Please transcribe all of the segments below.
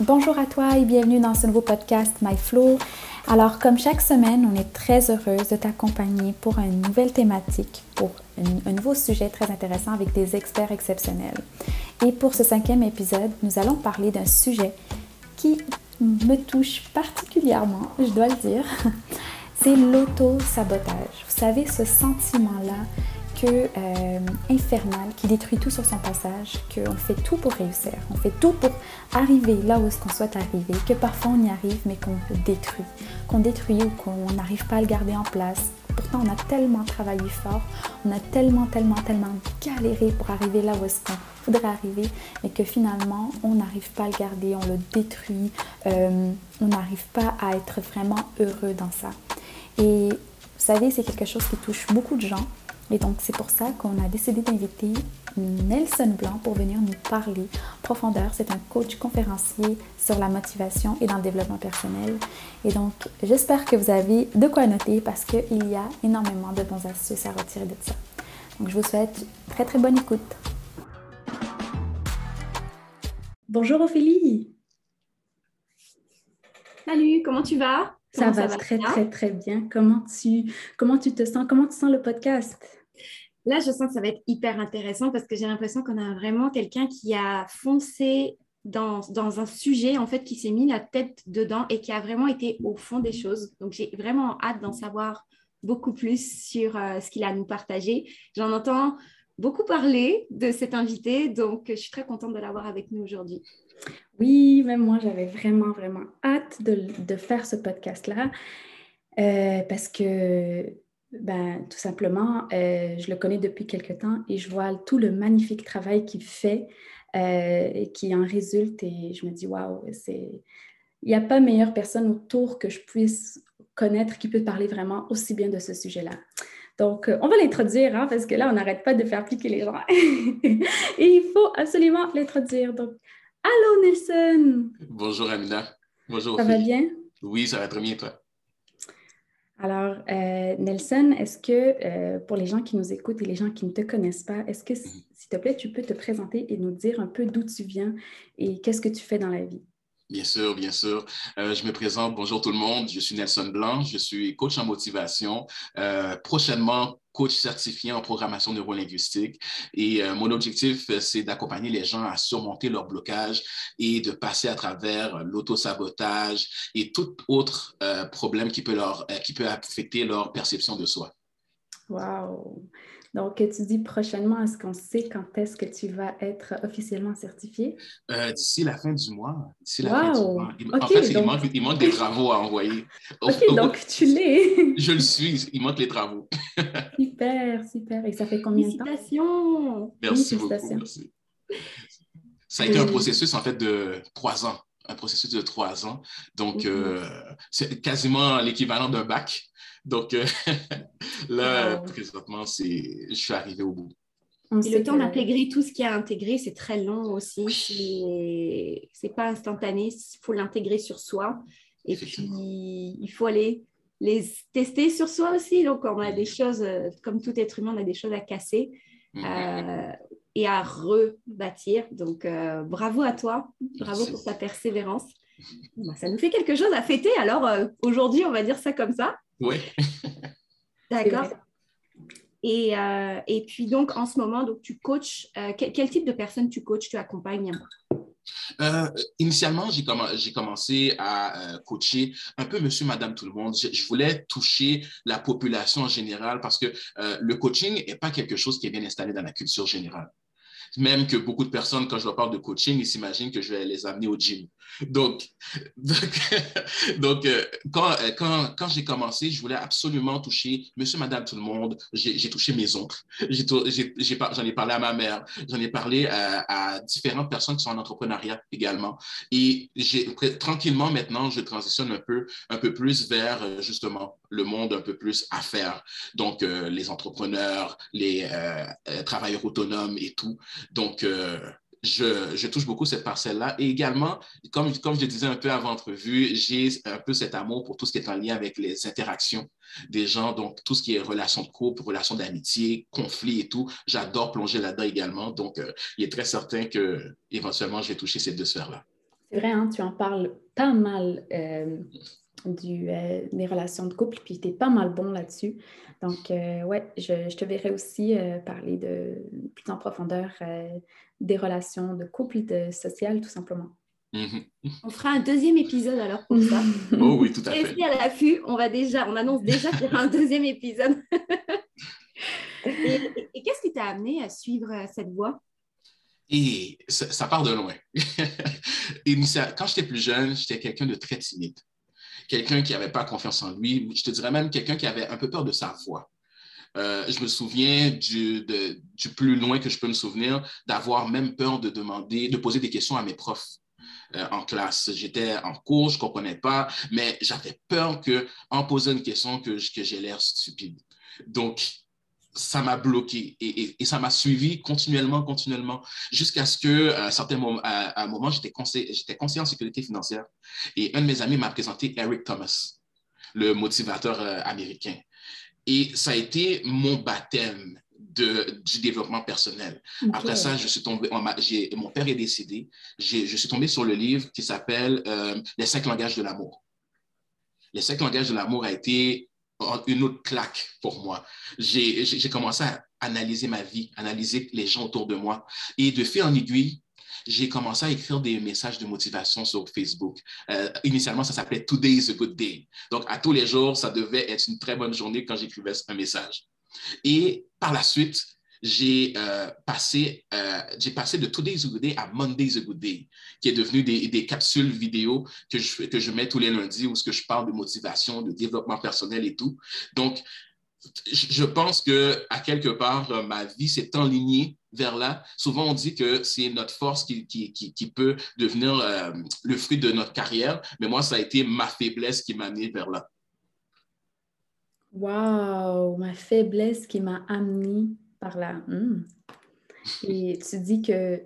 Bonjour à toi et bienvenue dans ce nouveau podcast My Flow. Alors, comme chaque semaine, on est très heureuse de t'accompagner pour une nouvelle thématique, pour un, nouveau sujet très intéressant avec des experts exceptionnels. Et pour ce cinquième épisode, nous allons parler d'un sujet qui me touche particulièrement, je dois le dire. C'est l'auto-sabotage. Vous savez, ce sentiment-là euh, infernal qui détruit tout sur son passage, qu'on fait tout pour réussir, on fait tout pour arriver là où est-ce qu'on souhaite arriver, que parfois on y arrive mais qu'on détruit, qu'on détruit ou qu'on n'arrive pas à le garder en place. Pourtant on a tellement travaillé fort, on a tellement, tellement, tellement galéré pour arriver là où est-ce qu'on voudrait arriver, mais que finalement on n'arrive pas à le garder, on le détruit, euh, on n'arrive pas à être vraiment heureux dans ça. Et vous savez, c'est quelque chose qui touche beaucoup de gens. Et donc, c'est pour ça qu'on a décidé d'inviter Nelson Blanc pour venir nous parler profondeur. C'est un coach conférencier sur la motivation et dans le développement personnel. Et donc, j'espère que vous avez de quoi noter parce qu'il y a énormément de bons astuces à retirer de ça. Donc, je vous souhaite très, très bonne écoute. Bonjour Ophélie. Salut, comment tu vas? Ça, va, très, très, très bien. Comment tu, comment tu te sens? Comment tu sens le podcast? Là, je sens que ça va être hyper intéressant parce que j'ai l'impression qu'on a vraiment quelqu'un qui a foncé dans, dans, un sujet, en fait, qui s'est mis la tête dedans et qui a vraiment été au fond des choses. Donc, j'ai vraiment hâte d'en savoir beaucoup plus sur euh, ce qu'il a à nous partager. J'en entends beaucoup parler de cet invité, donc je suis très contente de l'avoir avec nous aujourd'hui. Oui, même moi, j'avais vraiment, vraiment hâte de, faire ce podcast-là euh, parce que, ben, tout simplement, euh, je le connais depuis quelque temps et je vois tout le magnifique travail qu'il fait euh, et qui en résulte et je me dis, waouh, c'est... Il n'y a pas meilleure personne autour que je puisse connaître qui peut parler vraiment aussi bien de ce sujet-là. Donc, on va l'introduire, hein, parce que là, on n'arrête pas de faire appliquer les gens. et il faut absolument l'introduire. Donc, Allô Nelson. Bonjour Amina. Bonjour. Ça va bien? Oui, ça va très bien toi. Alors, euh, Nelson, est-ce que euh, pour les gens qui nous écoutent et les gens qui ne te connaissent pas, est-ce que, mhm. s'il te plaît, tu peux te présenter et nous dire un peu d'où tu viens et qu'est-ce que tu fais dans la vie? Bien sûr, bien sûr. Euh, je me présente. Bonjour tout le monde. Je suis Nelson Blanc. Je suis coach en motivation. Euh, prochainement, coach certifié en programmation neurolinguistique. Et euh, mon objectif, c'est d'accompagner les gens à surmonter leur blocage et de passer à travers l'autosabotage et tout autre problème qui peut, leur, qui peut affecter leur perception de soi. Wow! Donc, tu dis prochainement, est-ce qu'on sait quand est-ce que tu vas être officiellement certifié? Euh, d'ici la fin du mois. D'ici la fin du mois. en fait, il, manque, des travaux à envoyer. OK, donc tu l'es. je le suis. Il manque les travaux. super, super. Et ça fait combien de temps? Félicitations! Merci beaucoup. Ça a été un processus, en fait, de trois ans un processus de trois ans. Donc, euh, c'est quasiment l'équivalent d'un bac. Donc, euh, là, présentement, je suis arrivé au bout. Et le temps d'intégrer tout ce qu'il y a à intégrer, c'est très long aussi. C'est pas instantané, il faut l'intégrer sur soi. Et puis, il faut aller les tester sur soi aussi. Donc, on a des choses, euh, comme tout être humain, on a des choses à casser. Mm-hmm et à rebâtir. Donc, euh, bravo à toi, bravo pour ta persévérance. Bah, ça nous fait quelque chose à fêter. Alors, euh, aujourd'hui, on va dire ça comme ça. Oui. D'accord. Et, euh, et, puis, donc, en ce moment, donc, tu coaches, quel, quel, type de personnes tu coaches, tu accompagnes? Initialement, j'ai commencé à coacher un peu monsieur, madame, tout le monde. Je, voulais toucher la population en général parce que le coaching n'est pas quelque chose qui est bien installé dans la culture générale même que beaucoup de personnes, quand je leur parle de coaching, ils s'imaginent que je vais les amener au gym. Donc, donc, euh, quand, euh, quand, quand j'ai commencé, je voulais absolument toucher monsieur, madame, tout le monde. J'ai touché mes oncles. J'en ai, parlé à ma mère. J'en ai parlé à, différentes personnes qui sont en entrepreneuriat également. Et tranquillement, maintenant, je transitionne un peu, un peu plus vers euh, justement le monde un peu plus à faire. Donc, les entrepreneurs, les travailleurs autonomes et tout. Donc, je, touche beaucoup cette parcelle-là. Et également, comme, comme je disais un peu avant entrevue, j'ai un peu cet amour pour tout ce qui est en lien avec les interactions des gens, donc tout ce qui est relations de couple, relations d'amitié, conflits et tout. J'adore plonger là-dedans également. Donc, euh, il est très certain que éventuellement, je vais toucher ces deux sphères-là. C'est vrai, hein, tu en parles pas mal euh, du, euh, des relations de couple, puis tu es pas mal bon là-dessus. Donc, ouais, je, je, te verrai aussi parler de plus en profondeur des relations de couple, de social, tout simplement. Mhm. On fera un deuxième épisode alors pour ça. oh oui, tout à fait. Restez à l'affût, on va déjà, on annonce déjà qu'il y aura un deuxième épisode. et, qu'est-ce qui t'a amené à suivre euh, cette voie? Et ça, part de loin. et quand j'étais plus jeune, j'étais quelqu'un de très timide. Quelqu'un qui n'avait pas confiance en lui. Je te dirais même quelqu'un qui avait un peu peur de sa voix. Euh, je me souviens du, plus loin que je peux me souvenir d'avoir même peur de demander, de poser des questions à mes profs. Euh, en classe. J'étais en cours, je ne comprenais pas, mais j'avais peur qu'en posant une question, que, que j'ai l'air stupide. Donc, ça m'a bloqué et, ça m'a suivi continuellement, continuellement, jusqu'à ce que, à un certain moment, à, un moment j'étais conseiller en sécurité financière et un de mes amis m'a présenté Eric Thomas, le motivateur euh, américain. Et ça a été mon baptême de, du développement personnel. Après ça, je suis tombé, mon père est décédé, je suis tombé sur le livre qui s'appelle euh, Les cinq langages de l'amour. Les cinq langages de l'amour a été une autre claque pour moi. J'ai commencé à analyser ma vie, analyser les gens autour de moi. Et de fil en aiguille, j'ai commencé à écrire des messages de motivation sur Facebook. Euh, initialement, ça s'appelait Today is a good day. Donc, à tous les jours, ça devait être une très bonne journée quand j'écrivais un message. Et par la suite, j'ai euh, passé, euh, passé de Today is a good day à Monday is a good day, qui est devenu des, des, capsules vidéo que je, que je mets tous les lundis où je parle de motivation, de développement personnel et tout. Donc, je pense que à quelque part, ma vie s'est enlignée vers là. Souvent, on dit que c'est notre force qui, qui, qui, peut devenir euh, le fruit de notre carrière, mais moi, ça a été ma faiblesse qui m'a amené vers là. Wow, ma faiblesse qui m'a amené par là. Hmm. Et tu dis que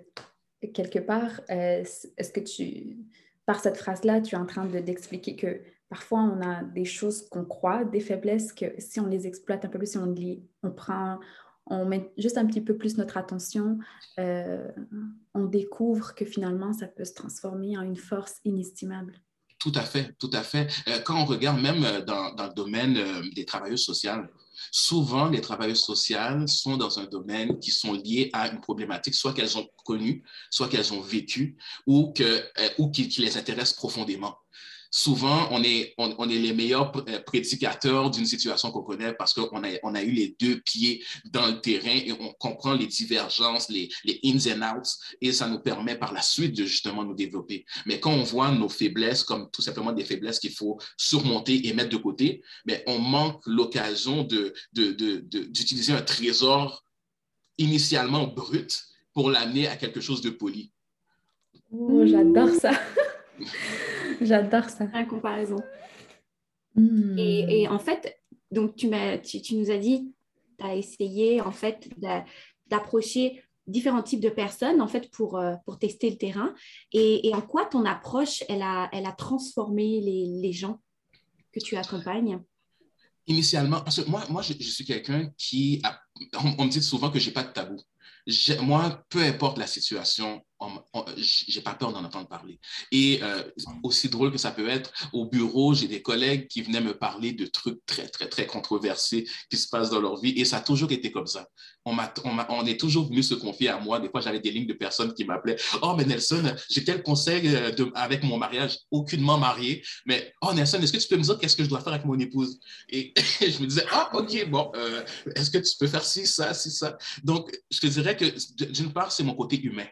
quelque part, euh, est-ce que tu, par cette phrase-là, tu es en train d'expliquer que parfois on a des choses qu'on croit, des faiblesses que si on les exploite un peu plus, si on, on prend, on met juste un petit peu plus notre attention, euh, on découvre que finalement, ça peut se transformer en une force inestimable. Tout à fait, tout à fait. Euh, quand on regarde même euh, dans, dans le domaine des travailleurs sociaux, souvent les travailleurs sociaux sont dans un domaine qui sont liés à une problématique, soit qu'elles ont connue, soit qu'elles ont vécu, ou, que, ou qui, qui les intéresse profondément souvent, on est, on, est les meilleurs euh, prédicateurs d'une situation qu'on connaît parce qu'on a, on a eu les deux pieds dans le terrain et on comprend les divergences, les, les ins and outs, et ça nous permet par la suite de justement nous développer. Mais quand on voit nos faiblesses comme tout simplement des faiblesses qu'il faut surmonter et mettre de côté, mais on manque l'occasion de, d'utiliser un trésor initialement brut pour l'amener à quelque chose de poli. Oh, j'adore ça. J'adore ça. La comparaison. Hmm. Et, en fait, donc tu, tu, tu nous as dit, tu as essayé en fait d'approcher différents types de personnes en fait pour, euh, pour tester le terrain. Et, et, en quoi ton approche, elle a, elle a transformé les, les gens que tu accompagnes? Initialement, parce que moi, moi je, suis quelqu'un qui... A, on, me dit souvent que je n'ai pas de tabou. Moi, peu importe la situation, j'ai pas peur d'en entendre parler. Et euh, aussi drôle que ça peut être, au bureau, j'ai des collègues qui venaient me parler de trucs très, très, très controversés qui se passent dans leur vie. Et ça a toujours été comme ça. On, on, est toujours venu se confier à moi. Des fois, j'avais des lignes de personnes qui m'appelaient Oh, mais Nelson, j'ai tel conseil euh, de, avec mon mariage, aucunement marié. Mais Oh, Nelson, est-ce que tu peux me dire qu'est-ce que je dois faire avec mon épouse Et je me disais Ah, OK, bon, euh, est-ce que tu peux faire ci, ça, ci, ça Donc, je te dirais que d'une part, c'est mon côté humain.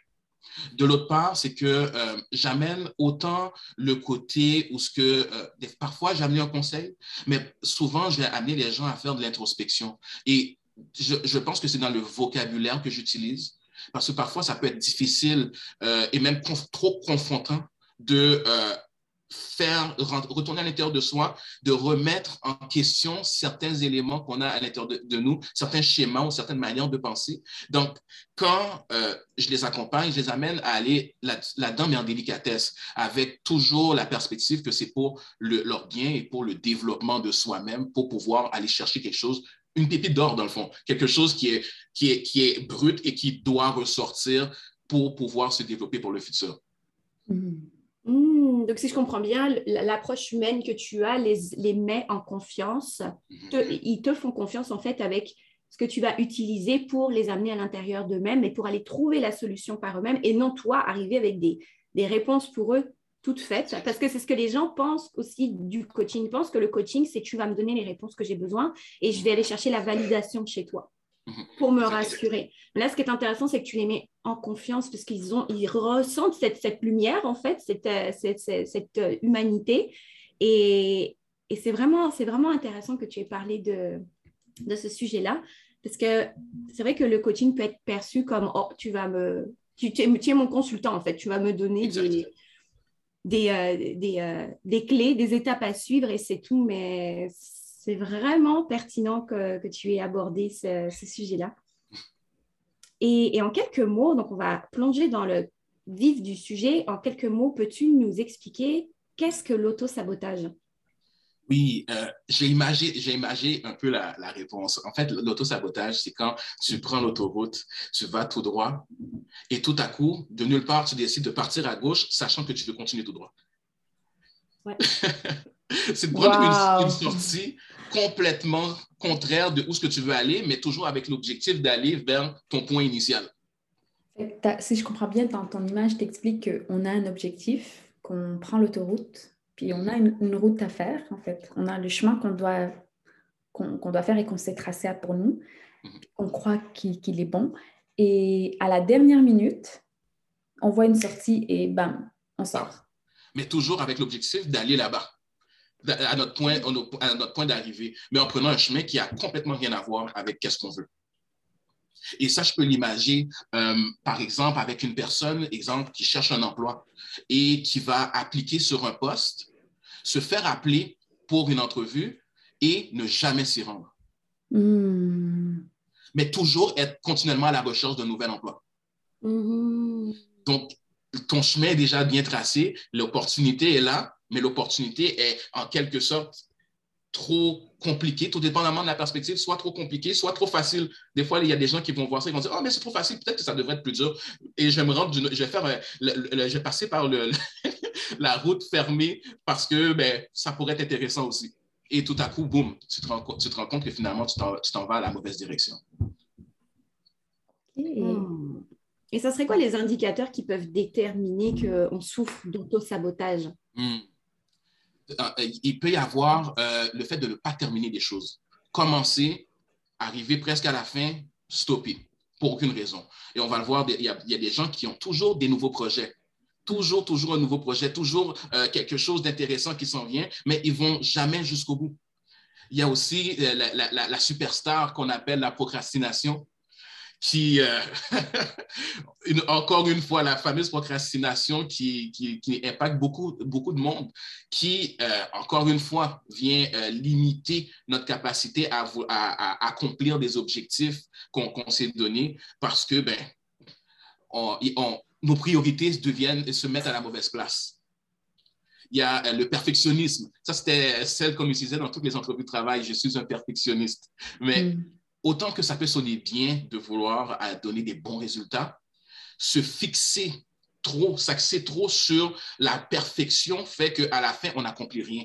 De l'autre part, c'est que euh, j'amène autant le côté où ce que euh, parfois j'amène un conseil, mais souvent je vais les gens à faire de l'introspection. Et je, pense que c'est dans le vocabulaire que j'utilise, parce que parfois ça peut être difficile euh, et même trop confrontant de faire retourner à l'intérieur de soi, de remettre en question certains éléments qu'on a à l'intérieur de, nous, certains schémas ou certaines manières de penser. Donc, quand euh, je les accompagne, je les amène à aller là-dedans, mais en délicatesse, avec toujours la perspective que c'est pour leur bien et pour le développement de soi-même, pour pouvoir aller chercher quelque chose une pépite d'or, dans le fond, quelque chose qui est, brut et qui doit ressortir pour pouvoir se développer pour le futur. Mm-hmm. Hmm, donc, si je comprends bien, l'approche humaine que tu as les, les met en confiance. Mhm. ils te font confiance, en fait, avec ce que tu vas utiliser pour les amener à l'intérieur d'eux-mêmes et pour aller trouver la solution par eux-mêmes et non toi arriver avec des, des réponses pour eux toutes faites. Parce que c'est ce que les gens pensent aussi du coaching. Ils pensent que le coaching, c'est tu vas me donner les réponses que j'ai besoin et je vais aller chercher la validation chez toi. Mhm. pour me rassurer. Là, ce qui est intéressant, c'est que tu les mets en confiance parce qu'ils ont, ils ressentent cette, cette, lumière, en fait, cette, euh, cette, cette euh, humanité. Et, et c'est vraiment, vraiment intéressant que tu aies parlé de, de ce sujet-là parce que c'est vrai que le coaching peut être perçu comme, oh, tu vas me, tu, tu, es, mon consultant, en fait, tu vas me donner des, des, euh, des, des, clés, des étapes à suivre et c'est tout, mais c'est vraiment pertinent que, tu aies abordé ce, sujet-là. Et, en quelques mots, donc on va plonger dans le vif du sujet. En quelques mots, peux-tu nous expliquer qu'est-ce que l'auto-sabotage? Oui, euh, j'ai imagé, un peu la, la réponse. En fait, l'auto-sabotage, c'est quand tu prends l'autoroute, tu vas tout droit, et tout à coup, de nulle part, tu décides de partir à gauche, sachant que tu veux continuer tout droit. Ouais. c'est de prendre une, sortie complètement contraire de où ce que tu veux aller, mais toujours avec l'objectif d'aller vers ton point initial. Si je comprends bien, dans ton image, t'expliques qu'on a un objectif, qu'on prend l'autoroute, puis on a une, route à faire, en fait. On a le chemin qu'on doit, qu'on doit faire et qu'on s'est tracé pour nous. Mhm. On croit qu'il est bon. Et à la dernière minute, on voit une sortie et bam, on sort. Mais toujours avec l'objectif d'aller là-bas à notre point, à notre point d'arrivée, mais en prenant un chemin qui a complètement rien à voir avec qu'est-ce qu'on veut. Et ça, je peux l'imaginer, euh, par exemple, avec une personne, exemple, qui cherche un emploi et qui va appliquer sur un poste, se faire appeler pour une entrevue et ne jamais s'y rendre. Hmm. Mais toujours être continuellement à la recherche d'un nouvel emploi. Hmm. Donc, ton chemin est déjà bien tracé, l'opportunité est là, mais l'opportunité est en quelque sorte trop compliquée, tout dépendamment de la perspective, soit trop compliquée, soit trop facile. Des fois, il y a des gens qui vont voir ça, ils vont dire, oh, mais c'est trop facile, peut-être que ça devrait être plus dur. Et je vais me rendre, je vais faire, je vais passer par le, la route fermée parce que ben, ça pourrait être intéressant aussi. Et tout à coup, boum, tu te rends, tu te rends compte que finalement, tu t'en vas à la mauvaise direction. Hmm. Et ça serait quoi les indicateurs qui peuvent déterminer qu'on souffre d'auto-sabotage? Hmm. Euh, il peut y avoir euh, le fait de ne pas terminer des choses. Commencer, arriver presque à la fin, stopper, pour aucune raison. Et on va le voir, il y, a, des gens qui ont toujours des nouveaux projets. Toujours, toujours un nouveau projet, toujours euh, quelque chose d'intéressant qui s'en vient, mais ils vont jamais jusqu'au bout. Il y a aussi la superstar qu'on appelle la procrastination qui, euh, encore une fois, la fameuse procrastination qui, qui, impacte beaucoup, beaucoup de monde, qui, euh, encore une fois, vient euh, limiter notre capacité à, accomplir des objectifs qu'on s'est donnés parce que ben, nos priorités deviennent, se mettent à la mauvaise place il y a le perfectionnisme. Ça, c'était celle qu'on utilisait dans toutes les entreprises de travail. Je suis un perfectionniste. Mais mm autant que ça peut sonner bien de vouloir donner des bons résultats, se fixer trop, s'axer trop sur la perfection fait qu'à la fin, on n'accomplit rien.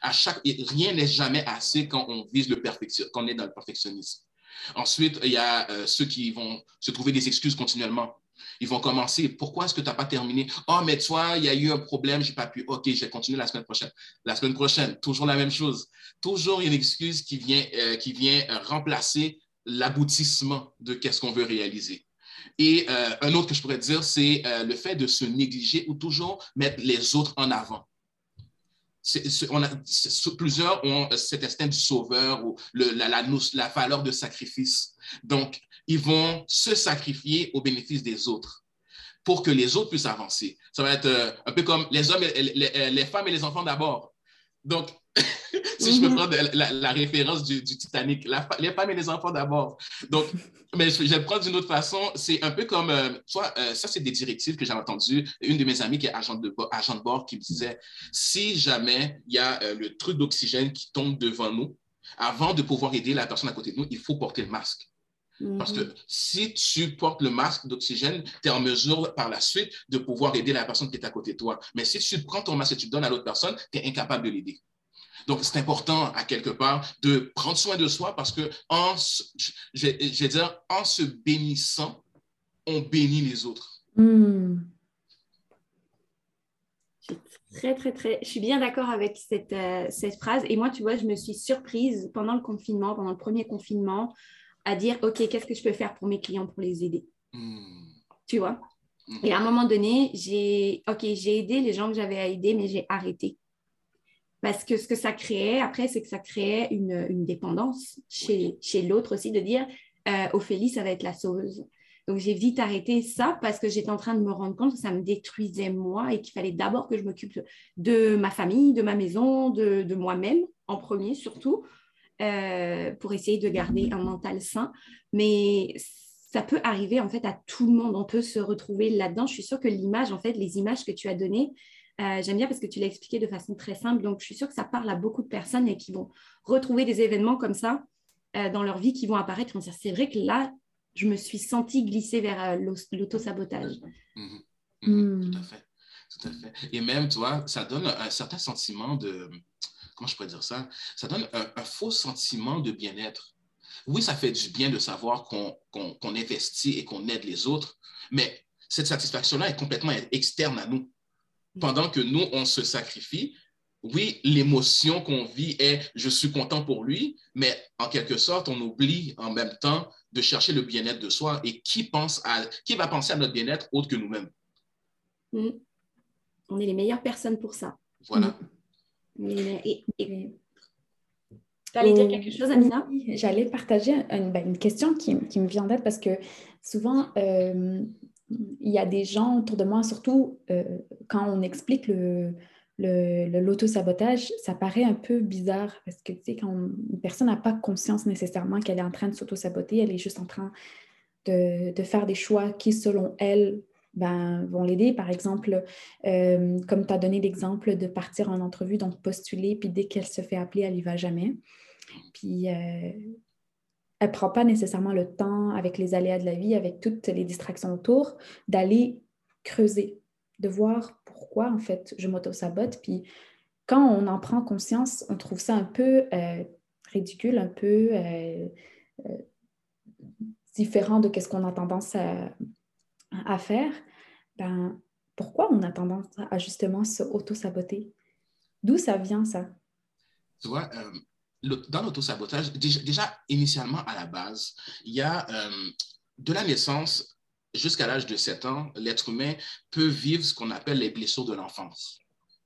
À chaque, rien n'est jamais assez quand on vise le perfection, quand on est dans le perfectionnisme. Ensuite, il y a euh, ceux qui vont se trouver des excuses continuellement. Ils vont commencer. Pourquoi est-ce que tu n'as pas terminé? Oh, mais toi, il y a eu un problème, je n'ai pas pu. OK, je vais continuer la semaine prochaine. La semaine prochaine, toujours la même chose. Toujours une excuse qui vient, euh, qui vient euh, remplacer l'aboutissement de qu'est-ce qu'on veut réaliser. Et euh, un autre que je pourrais dire, c'est le fait de se négliger ou toujours mettre les autres en avant. On a, plusieurs ont cet instinct du sauveur ou la, la, la, valeur de sacrifice. Donc, ils vont se sacrifier au bénéfice des autres pour que les autres puissent avancer. Ça va être euh, un peu comme les hommes, les, les, femmes et les enfants d'abord. Donc, si je me mhm. prends la, référence du, Titanic, les femmes et les enfants d'abord. Donc, mais je, vais le prendre d'une autre façon. C'est un peu comme, euh, soit, euh, ça, c'est des directives que j'ai entendues. Une de mes amies qui est agent de, agent de bord qui me disait si jamais il y a le truc d'oxygène qui tombe devant nous, avant de pouvoir aider la personne à côté de nous, il faut porter le masque. Parce que mhm. si tu portes le masque d'oxygène, tu es en mesure par la suite de pouvoir aider la personne qui est à côté de toi. Mais si tu prends ton masque et tu le donnes à l'autre personne, tu es incapable de l'aider. Donc, c'est important, à quelque part, de prendre soin de soi parce que, en, je, vais dire, en se bénissant, on bénit les autres. Je suis très, très, très. Je suis bien d'accord avec cette, euh, cette phrase. Et moi, tu vois, je me suis surprise pendant le confinement, pendant le premier confinement à dire, OK, qu'est-ce que je peux faire pour mes clients pour les aider? Hmm. Tu vois? Hmm. Et à un moment donné, j'ai, OK, j'ai aidé les gens que j'avais à aider, mais j'ai arrêté. Parce que ce que ça créait, après, c'est que ça créait une, dépendance chez, chez l'autre aussi, de dire, euh, Ophélie, ça va être la sauveuse. Donc, j'ai vite arrêté ça parce que j'étais en train de me rendre compte que ça me détruisait moi et qu'il fallait d'abord que je m'occupe de ma famille, de ma maison, de, de moi-même en premier surtout, euh, pour essayer de garder un mental sain. Mais ça peut arriver en fait à tout le monde. On peut se retrouver là-dedans. Je suis sûre que l'image, en fait, les images que tu as données, euh, j'aime bien parce que tu l'as expliqué de façon très simple. Donc, je suis sûre que ça parle à beaucoup de personnes et qui vont retrouver des événements comme ça euh, dans leur vie qui vont apparaître. C'est vrai que là, je me suis sentie glisser vers l'autosabotage. Mmh. Mmh. Tout à fait. Tout à fait. Et même, tu vois, ça donne un certain sentiment de, comment je pourrais dire ça? Ça donne un, faux sentiment de bien-être. Oui, ça fait du bien de savoir qu'on investit et qu'on aide les autres, mais cette satisfaction-là est complètement externe à nous. Pendant que nous, on se sacrifie, oui, l'émotion qu'on vit est je suis content pour lui, mais en quelque sorte, on oublie en même temps de chercher le bien-être de soi. Et qui, pense à, qui va penser à notre bien-être autre que nous-mêmes? Mm. On est les meilleures personnes pour ça. Voilà. Mm. Tu allais dire quelque chose, Amina? J'allais partager ben, une, question qui, me vient d'être parce que souvent, euh, il y a des gens autour de moi, surtout euh, quand on explique le, l'auto-sabotage, ça paraît un peu bizarre parce que, tu sais, quand une personne n'a pas conscience nécessairement qu'elle est en train de s'auto-saboter, elle est juste en train de, de, faire des choix qui, selon elle, ben, vont l'aider. Par exemple, euh, comme tu as donné l'exemple de partir en entrevue, donc postuler, puis dès qu'elle se fait appeler, elle n'y va jamais. Puis euh, elle ne prend pas nécessairement le temps, avec les aléas de la vie, avec toutes les distractions autour, d'aller creuser, de voir pourquoi en fait je m'auto-sabote. Puis quand on en prend conscience, on trouve ça un peu euh, ridicule, un peu différent de ce qu'on a tendance à faire, ben, pourquoi on a tendance à justement se auto-saboter? D'où ça vient, ça? Euh, dans l'auto-sabotage, déjà, initialement, à la base, il y a euh, de la naissance jusqu'à l'âge de 7 ans, l'être humain peut vivre ce qu'on appelle les blessures de l'enfance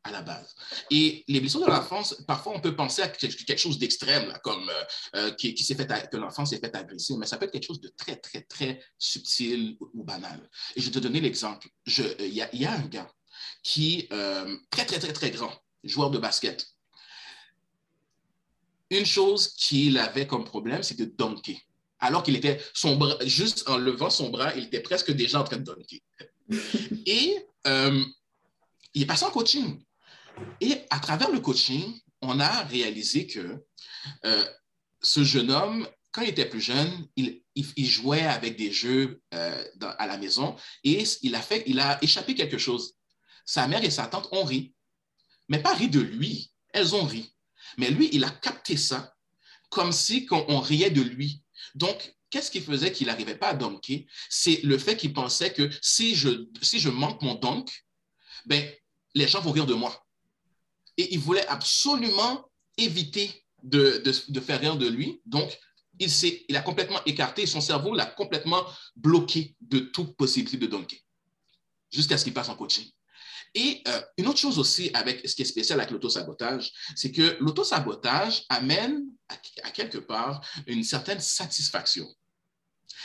à la base. Et les blessures de l'enfance, parfois, on peut penser à quelque chose d'extrême, comme euh, euh, qui, s'est fait, que l'enfant s'est fait agresser, mais ça peut être quelque chose de très, très, très subtil ou, banal. Et je vais te donner l'exemple. Euh, il y, a un gars qui, très, très, très, très grand, joueur de basket. Une chose qu'il avait comme problème, c'est de dunker. Alors qu'il était, son bras, juste en levant son bras, il était presque déjà en train de dunker. Et il est passé en coaching. Et à travers le coaching, on a réalisé que euh, ce jeune homme, quand il était plus jeune, il, jouait avec des jeux euh, à la maison et il a, fait, il a échappé quelque chose. Sa mère et sa tante ont ri, mais pas ri de lui, elles ont ri. Mais lui, il a capté ça comme si on, riait de lui. Donc, qu'est-ce qui faisait qu'il n'arrivait pas à dunker? C'est le fait qu'il pensait que si je, si je manque mon dunk, ben, les gens vont rire de moi et il voulait absolument éviter de, faire rire de lui. Donc, il, il a complètement écarté, son cerveau l'a complètement bloqué de toute possibilité de dunker, jusqu'à ce qu'il passe en coaching. Et euh, une autre chose aussi avec ce qui est spécial avec l'autosabotage, c'est que l'autosabotage amène à, quelque part une certaine satisfaction.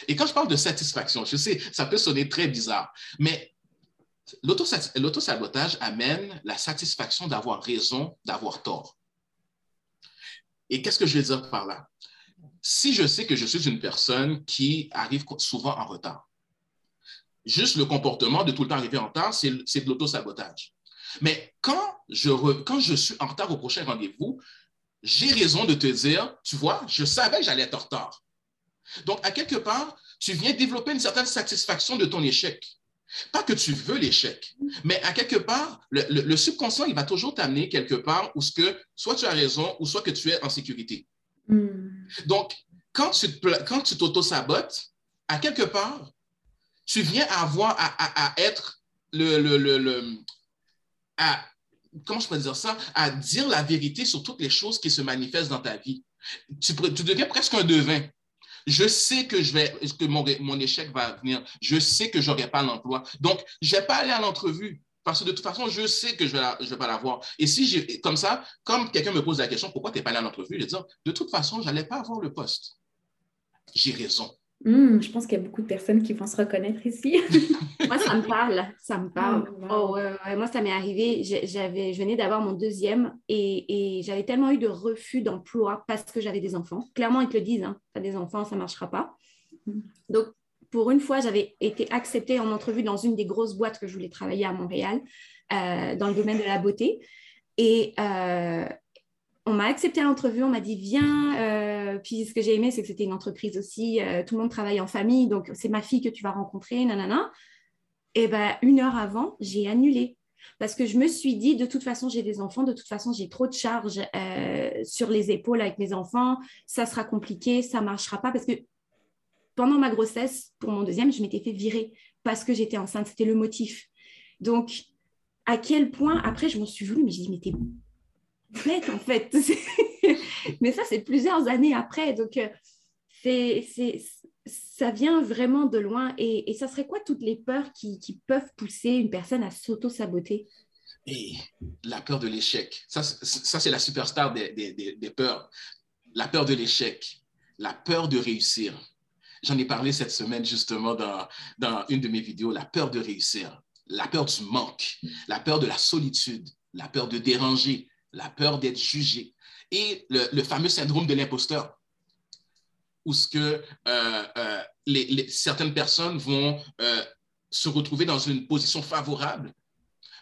Et quand je parle de satisfaction, je sais, ça peut sonner très bizarre, mais L'autosabotage amène la satisfaction d'avoir raison, d'avoir tort. Et qu'est-ce que je veux dire par là? Si je sais que je suis une personne qui arrive souvent en retard, juste le comportement de tout le temps arriver en retard, c'est de l'autosabotage. Mais quand je, quand je suis en retard au prochain rendez-vous, j'ai raison de te dire, tu vois, je savais que j'allais être en retard. Donc, à quelque part, tu viens développer une certaine satisfaction de ton échec. Pas que tu veux l'échec, mais à quelque part, le, subconscient, il va toujours t'amener quelque part où ce que soit tu as raison ou soit que tu es en sécurité. Hmm. Donc, quand tu quand tu t'auto-sabotes, à quelque part, tu viens à, être le, comment je peux dire ça, à dire la vérité sur toutes les choses qui se manifestent dans ta vie. Tu, deviens presque un devin. Je sais que, je vais, que mon, mon échec va venir. Je sais que je n'aurai pas l'emploi. Donc, je ne vais pas aller à l'entrevue parce que de toute façon, je sais que je ne vais, pas l'avoir. Et si comme ça, comme quelqu'un me pose la question, pourquoi tu n'es pas allé à l'entrevue, je vais dire, de toute façon, je n'allais pas avoir le poste. J'ai raison. Hmm, je pense qu'il y a beaucoup de personnes qui vont se reconnaître ici. moi, ça me parle, ça me parle. Oh, moi, ça m'est arrivé. J'avais, je venais d'avoir mon deuxième et, j'avais tellement eu de refus d'emploi parce que j'avais des enfants. Clairement, ils te le disent, hein, tu as des enfants, ça ne marchera pas. Hmm. Donc, pour une fois, j'avais été acceptée en entrevue dans une des grosses boîtes que je voulais travailler à Montréal, euh, dans le domaine de la beauté. Et, euh, on m'a accepté à l'entrevue, on m'a dit viens. Euh, puis ce que j'ai aimé, c'est que c'était une entreprise aussi, euh, tout le monde travaille en famille, donc c'est ma fille que tu vas rencontrer, nanana. Et ben une heure avant, j'ai annulé parce que je me suis dit de toute façon j'ai des enfants, de toute façon j'ai trop de charges euh, sur les épaules avec mes enfants, ça sera compliqué, ça marchera pas parce que pendant ma grossesse, pour mon deuxième, je m'étais fait virer parce que j'étais enceinte, c'était le motif. Donc à quel point après je m'en suis voulu, mais j'ai dit mais t'es fait, en fait. Mais ça, c'est plusieurs années après. Donc, euh, c'est, ça vient vraiment de loin. Et, ça serait quoi toutes les peurs qui, peuvent pousser une personne à s'auto-saboter? Et la peur de l'échec. Ça, c'est la superstar des, des, peurs. La peur de l'échec, la peur de réussir. J'en ai parlé cette semaine justement dans, dans une de mes vidéos, la peur de réussir, la peur du manque, la peur de la solitude, la peur de déranger, la peur d'être jugé et le, fameux syndrome de l'imposteur, où ce que euh, euh, les, certaines personnes vont euh, se retrouver dans une position favorable,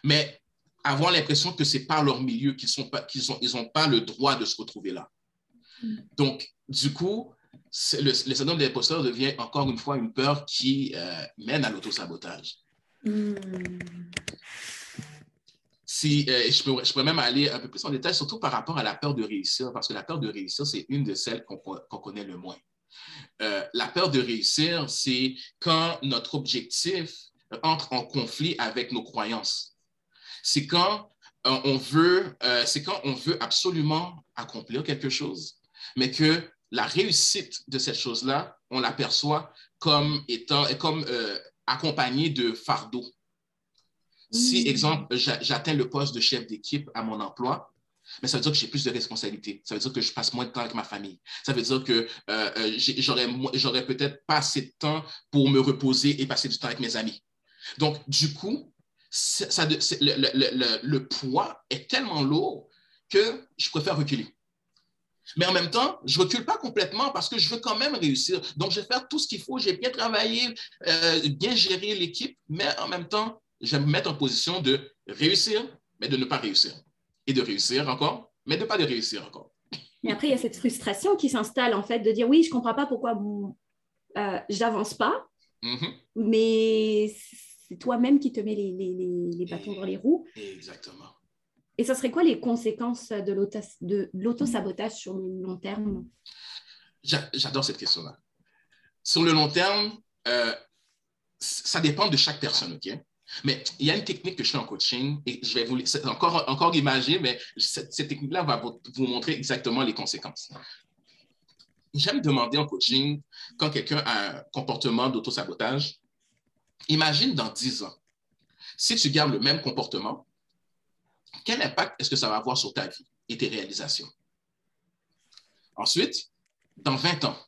mais avoir l'impression que c'est par leur milieu qu'ils n'ont pas, qu'ils ils ont pas le droit de se retrouver là. Donc, du coup, le, le, syndrome de l'imposteur devient encore une fois une peur qui mène à l'autosabotage. Mm si euh, je, pourrais, je, pourrais, même aller un peu plus en détail, surtout par rapport à la peur de réussir, parce que la peur de réussir, c'est une de celles qu'on connaît le moins. Euh, la peur de réussir, c'est quand notre objectif entre en conflit avec nos croyances. C'est quand euh, on veut, quand on veut absolument accomplir quelque chose, mais que la réussite de cette chose-là, on l'aperçoit comme étant, comme accompagnée de fardeau si, mm. exemple, j'atteins le poste de chef d'équipe à mon emploi, mais ça veut dire que j'ai plus de responsabilités. Ça veut dire que je passe moins de temps avec ma famille. Ça veut dire que euh, euh j'aurais peut-être pas assez de temps pour me reposer et passer du temps avec mes amis. Donc, du coup, ça, le, le, poids est tellement lourd que je préfère reculer. Mais en même temps, je ne recule pas complètement parce que je veux quand même réussir. Donc, je vais faire tout ce qu'il faut. J'ai bien travaillé, euh, bien géré l'équipe, mais en même temps, je vais me mettre en position de réussir, mais de ne pas réussir. Et de réussir encore, mais de ne pas réussir encore. Mais après, il y a cette frustration qui s'installe, en fait, de dire oui, je ne comprends pas pourquoi euh, j'avance pas, mm-hmm. mais c'est toi-même qui te mets les, les, les, bâtons dans les roues. Exactement. Et ça serait quoi les conséquences de l'auto-sabotage sur le long terme? J'adore cette question-là. Sur le long terme, euh, ça dépend de chaque personne, OK? Mais il y a une technique que je fais en coaching et je vais vous encore, encore imagé, mais cette, technique-là va vous, montrer exactement les conséquences. J'aime demander en coaching, quand quelqu'un a un comportement d'auto-sabotage, imagine dans 10 ans, si tu gardes le même comportement, quel impact est-ce que ça va avoir sur ta vie et tes réalisations? Ensuite, dans 20 ans,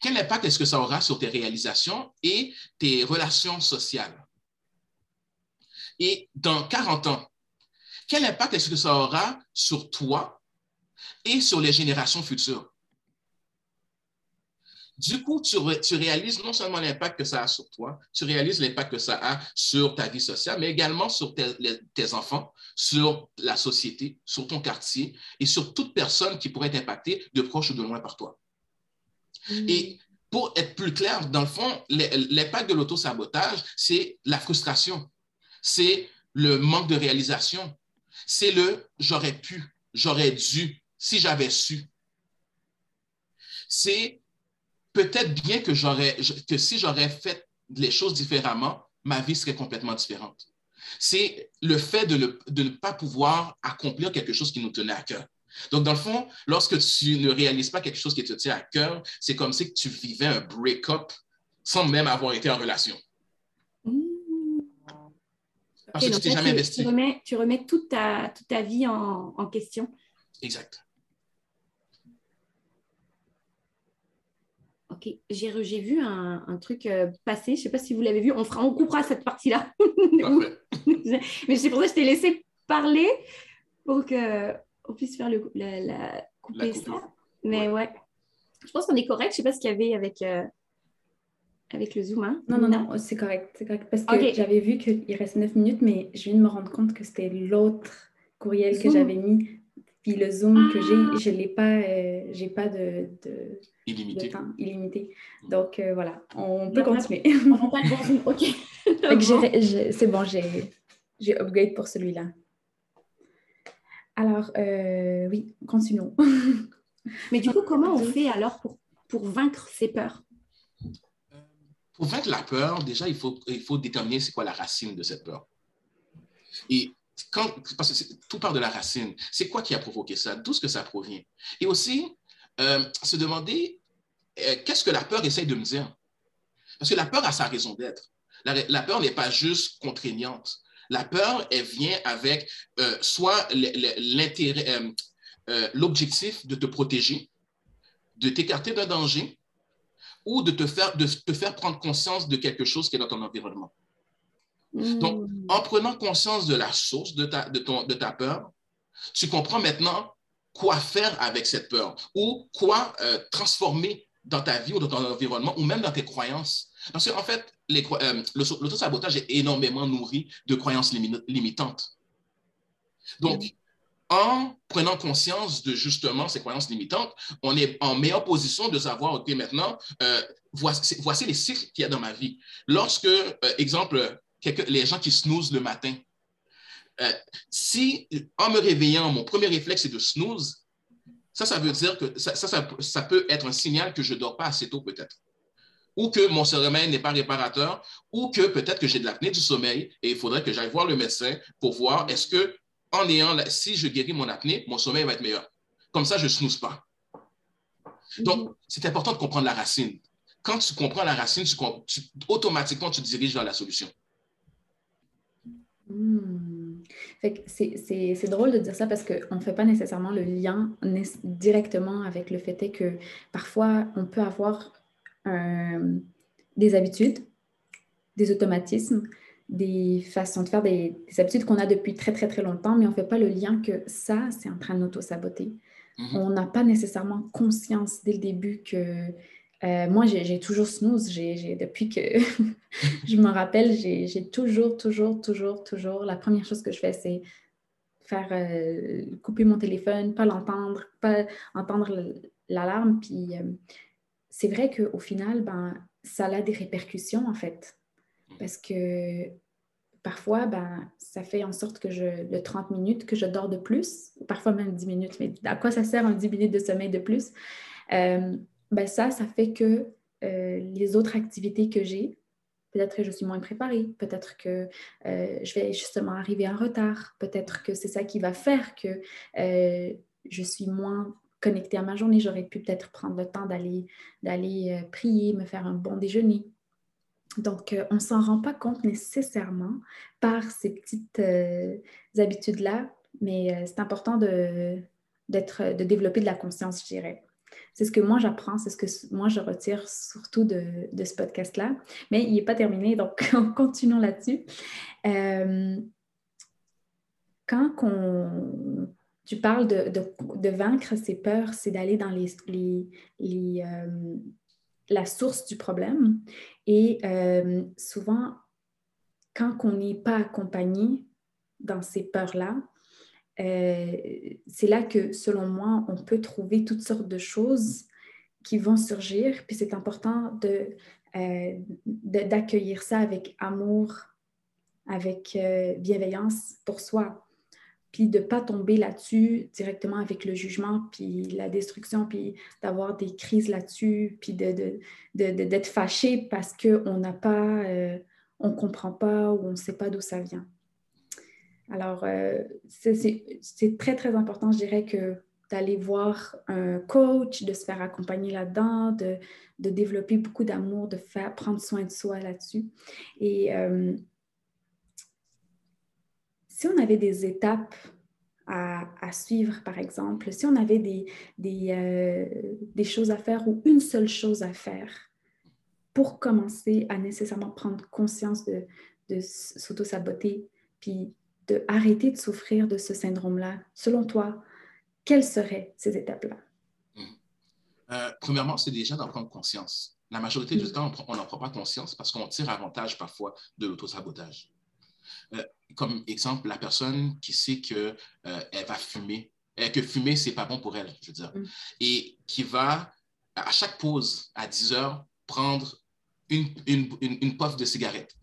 quel impact est-ce que ça aura sur tes réalisations et tes relations sociales? Et dans 40 ans, quel impact est-ce que ça aura sur toi et sur les générations futures? Du coup, tu, réalises non seulement l'impact que ça a sur toi, tu réalises l'impact que ça a sur ta vie sociale, mais également sur tes, enfants, sur la société, sur ton quartier et sur toute personne qui pourrait être impactée de proche ou de loin par toi. Mm. Et pour être plus clair, dans le fond, l'impact de l'autosabotage, c'est la frustration, c'est le manque de réalisation, c'est le j'aurais pu, j'aurais dû, si j'avais su. C'est peut-être bien que, que si j'aurais fait les choses différemment, ma vie serait complètement différente. C'est le fait de ne, pas pouvoir accomplir quelque chose qui nous tenait à cœur. Donc, dans le fond, lorsque tu ne réalises pas quelque chose qui te tient à cœur, c'est comme si tu vivais un break-up sans même avoir été en relation. Parce que tu t'es jamais investi. Tu remets, toute, ta, toute ta vie en, en question. Exact. Ok, j'ai vu un, un truc euh, passer. Je ne sais pas si vous l'avez vu. On, fera, on coupera cette partie-là. Mais c'est pour ça que je t'ai laissé parler pour qu'on puisse faire le, la, la, couper ça. Mais ouais. Je pense qu'on est correct. Je ne sais pas ce qu'il y avait avec, euh, avec le Zoom. Hein. Non, non, non, c'est correct. C'est correct. Parce que j'avais vu qu'il reste 9 minutes, mais je viens de me rendre compte que c'était l'autre courriel que j'avais mis puis le Zoom que j'ai, ah! je l'ai pas, euh, j'ai pas de, de, illimité. temps illimité. Donc euh, voilà, on peut continuer. On pas le Zoom, ok. c'est bon, j'ai, j'ai upgrade pour celui-là. Alors, euh, oui, continuons. Mais du coup, comment on fait alors pour, pour vaincre ces peurs? Pour vaincre la peur, déjà, il faut, déterminer c'est quoi la racine de cette peur. Et parce que tout part de la racine. C'est quoi qui a provoqué ça? D'où est-ce que ça provient? Et aussi, euh, se demander euh, qu'est-ce que la peur essaye de me dire? Parce que la peur a sa raison d'être. La, peur n'est pas juste contraignante. La peur, elle vient avec euh, soit l'objectif de te protéger, de t'écarter d'un danger ou de te, faire, de te faire prendre conscience de quelque chose qui est dans ton environnement. Donc, hmm. en prenant conscience de la source de ta, de, ton, de ta peur, tu comprends maintenant quoi faire avec cette peur ou quoi euh, transformer dans ta vie ou dans ton environnement ou même dans tes croyances. Parce qu'en fait, euh, l'auto-sabotage est énormément nourri de croyances limitantes. Donc, en prenant conscience de justement ces croyances limitantes, on est en meilleure position de savoir, OK, maintenant, euh, voici, voici, les cycles qu'il y a dans ma vie. Lorsque, exemple, les gens qui snooze le matin. Euh, si, en me réveillant, mon premier réflexe est de snooze, ça, ça veut dire que ça, ça, ça, peut être un signal que je ne dors pas assez tôt, peut-être. Ou que mon sommeil n'est pas réparateur, ou que peut-être que j'ai de l'apnée du sommeil et il faudrait que j'aille voir le médecin pour voir est-ce que, en ayant, si je guéris mon apnée, mon sommeil va être meilleur. Comme ça, je ne snooze pas. Donc, mm-hmm. c'est important de comprendre la racine. Quand tu comprends la racine, automatiquement, tu te diriges vers la solution. Hmm. C'est drôle de dire ça parce qu'on ne fait pas nécessairement le lien directement avec le fait que parfois on peut avoir des habitudes, des automatismes, des façons de faire, des, habitudes qu'on a depuis très très très longtemps, mais on ne fait pas le lien que ça, c'est en train de nous-auto-saboter. Mm-hmm. On n'a pas nécessairement conscience dès le début que euh, moi, j'ai toujours snooze. depuis que je me rappelle, j'ai toujours, toujours, toujours, toujours, la première chose que je fais, c'est faire euh, couper mon téléphone, pas l'entendre, pas entendre l'alarme. Puis euh, c'est vrai qu'au final, ben, ça a des répercussions, en fait. Parce que parfois, ben, ça fait en sorte que je, le 30 minutes que je dors de plus, parfois même 10 minutes, mais à quoi ça sert un 10 minutes de sommeil de plus? ben ça, ça fait que euh, les autres activités que j'ai, peut-être que je suis moins préparée, peut-être que euh, je vais justement arriver en retard, peut-être que c'est ça qui va faire que euh, je suis moins connectée à ma journée. J'aurais pu peut-être prendre le temps d'aller prier, me faire un bon déjeuner. Donc, on ne s'en rend pas compte nécessairement par ces petites habitudes-là, mais c'est important de, de développer de la conscience, je dirais. c'est ce que moi j'apprends, c'est ce que moi je retire surtout de, ce podcast-là. Mais il n'est pas terminé, donc continuons là-dessus. Euh, quand tu parles de, vaincre ses peurs, c'est d'aller dans les, euh, la source du problème. Et euh, souvent, quand on n'est pas accompagné dans ces peurs-là, euh, c'est là que, selon moi, on peut trouver toutes sortes de choses qui vont surgir. Puis c'est important de, euh, d'accueillir ça avec amour, avec bienveillance pour soi. Puis de ne pas tomber là-dessus directement avec le jugement, puis la destruction, puis d'avoir des crises là-dessus, puis de, d'être fâché parce qu'on n'a pas on ne comprend pas ou on ne sait pas d'où ça vient. Alors, euh, c'est très, très important, je dirais, que d'aller voir un coach, de se faire accompagner là-dedans, de, développer beaucoup d'amour, de faire prendre soin de soi là-dessus. Et euh, si on avait des étapes à, suivre, par exemple, si on avait des, des, euh, des choses à faire ou une seule chose à faire, pour commencer à nécessairement prendre conscience de, de s'auto-saboter, puis de arrêter de souffrir de ce syndrome-là, selon toi, quelles seraient ces étapes-là? Euh, premièrement, c'est déjà d'en prendre conscience. La majorité du hmm. temps, on n'en prend pas conscience parce qu'on tire avantage parfois de l'auto-sabotage. Euh, comme exemple, la personne qui sait qu'elle euh, va fumer, et que fumer, c'est pas bon pour elle, je veux dire, hmm. et qui va, à chaque pause, à 10 heures, prendre une, une, une, puff de cigarette.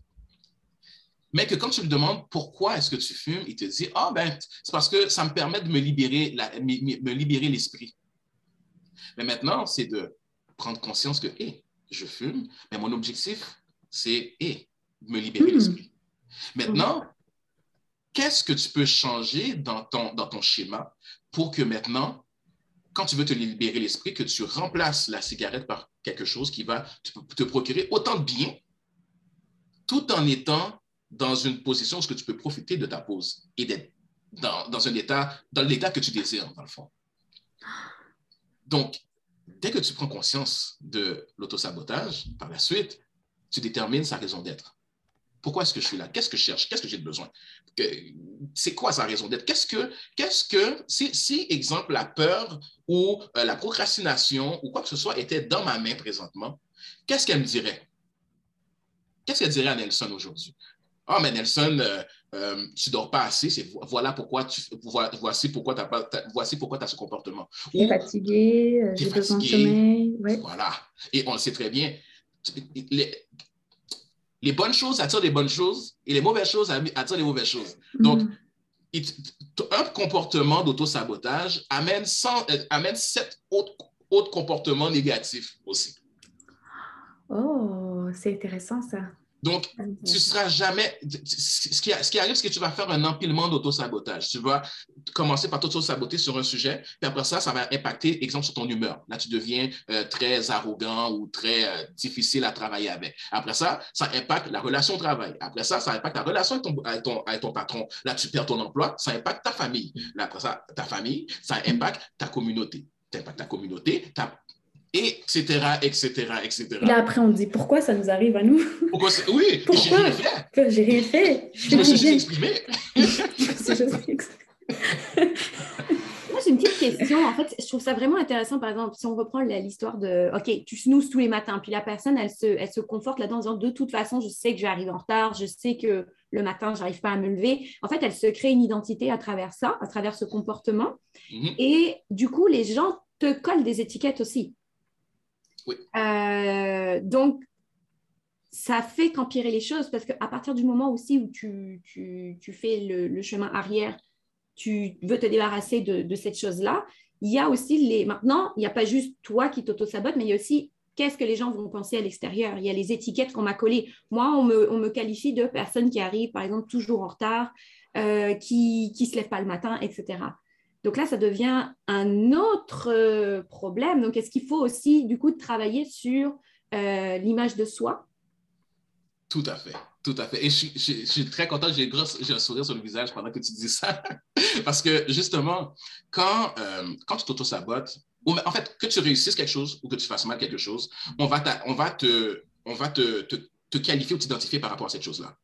Mais que quand tu lui demandes pourquoi est-ce que tu fumes, il te dit Ah, ben, c'est parce que ça me permet de me libérer, la, me, libérer l'esprit. Mais maintenant, c'est de prendre conscience que, hé, je fume, mais mon objectif, c'est, hé, me libérer hmm. l'esprit. Maintenant, qu'est-ce que tu peux changer dans ton, dans ton schéma pour que maintenant, quand tu veux te libérer l'esprit, que tu remplaces la cigarette par quelque chose qui va te, procurer autant de bien, tout en étant dans une position où tu peux profiter de ta pause et d'être dans, dans, un état, dans l'état que tu désires, dans le fond. Donc, dès que tu prends conscience de l'autosabotage, par la suite, tu détermines sa raison d'être. Pourquoi est-ce que je suis là? Qu'est-ce que je cherche? Qu'est-ce que j'ai besoin? C'est quoi sa raison d'être? Qu'est-ce que, qu'est-ce que, si, si, exemple, la peur ou euh, la procrastination ou quoi que ce soit était dans ma main présentement, qu'est-ce qu'elle me dirait? Qu'est-ce qu'elle dirait à Nelson aujourd'hui? Ah, mais Nelson, euh, euh, tu ne dors pas assez, c'est, voilà pourquoi tu, voici pourquoi tu as, voici pourquoi as ce comportement. Tu es fatigué, j'ai besoin de sommeil. Voilà. Et on le sait très bien. Les, les bonnes choses attirent les bonnes choses et les mauvaises choses attirent les mauvaises choses. Donc, mm. un comportement d'auto-sabotage amène, euh, amène sept autres, autres comportements négatifs aussi. Oh, c'est intéressant ça. Donc, tu seras jamais. Ce qui, ce qui arrive, c'est que tu vas faire un empilement d'auto-sabotage. Tu vas commencer par t'auto-saboter sur un sujet, puis après ça, ça va impacter, exemple, sur ton humeur. Là, tu deviens euh, très arrogant ou très euh, difficile à travailler avec. Après ça, ça impacte la relation au travail. Après ça, ça impacte la relation avec ton, avec ton, avec ton patron. Là, tu perds ton emploi, ça impacte ta famille. Là, après ça, ta famille, ça impacte ta communauté. Ça impacte ta communauté, ta etc., etc., etc. Et là, après, on dit pourquoi ça nous arrive à nous? Pourquoi Oui, j'ai rien fait. J'ai rien fait. Je, me suis juste exprimé. Moi, j'ai une petite question. En fait, je trouve ça vraiment intéressant. Par exemple, si on reprend l'histoire de OK, tu snoozes tous les matins, puis la personne, elle se, elle se conforte là-dedans en disant de toute façon, je sais que je vais arriver en retard, je sais que le matin, je n'arrive pas à me lever. En fait, elle se crée une identité à travers ça, à travers ce comportement. Mhm. Et du coup, les gens te collent des étiquettes aussi. Euh, donc, ça fait qu'empirer les choses parce qu'à partir du moment aussi où tu, fais le, chemin arrière, tu veux te débarrasser de, cette chose-là, il y a aussi les. Maintenant, il n'y a pas juste toi qui t'auto-sabote, mais il y a aussi qu'est-ce que les gens vont penser à l'extérieur. Il y a les étiquettes qu'on m'a collées. Moi, on me, qualifie de personne qui arrive, par exemple, toujours en retard, euh, qui ne se lève pas le matin, etc. Donc là, ça devient un autre euh, problème. Donc, est-ce qu'il faut aussi, du coup, travailler sur euh, l'image de soi? Tout à fait, tout à fait. Et je, suis très content, j'ai un sourire sur le visage pendant que tu dis ça. Parce que justement, quand, euh, quand tu t'auto-sabotes, en fait, que tu réussisses quelque chose ou que tu fasses mal quelque chose, on va, on va, te, on va te, te, qualifier ou t'identifier par rapport à cette chose-là.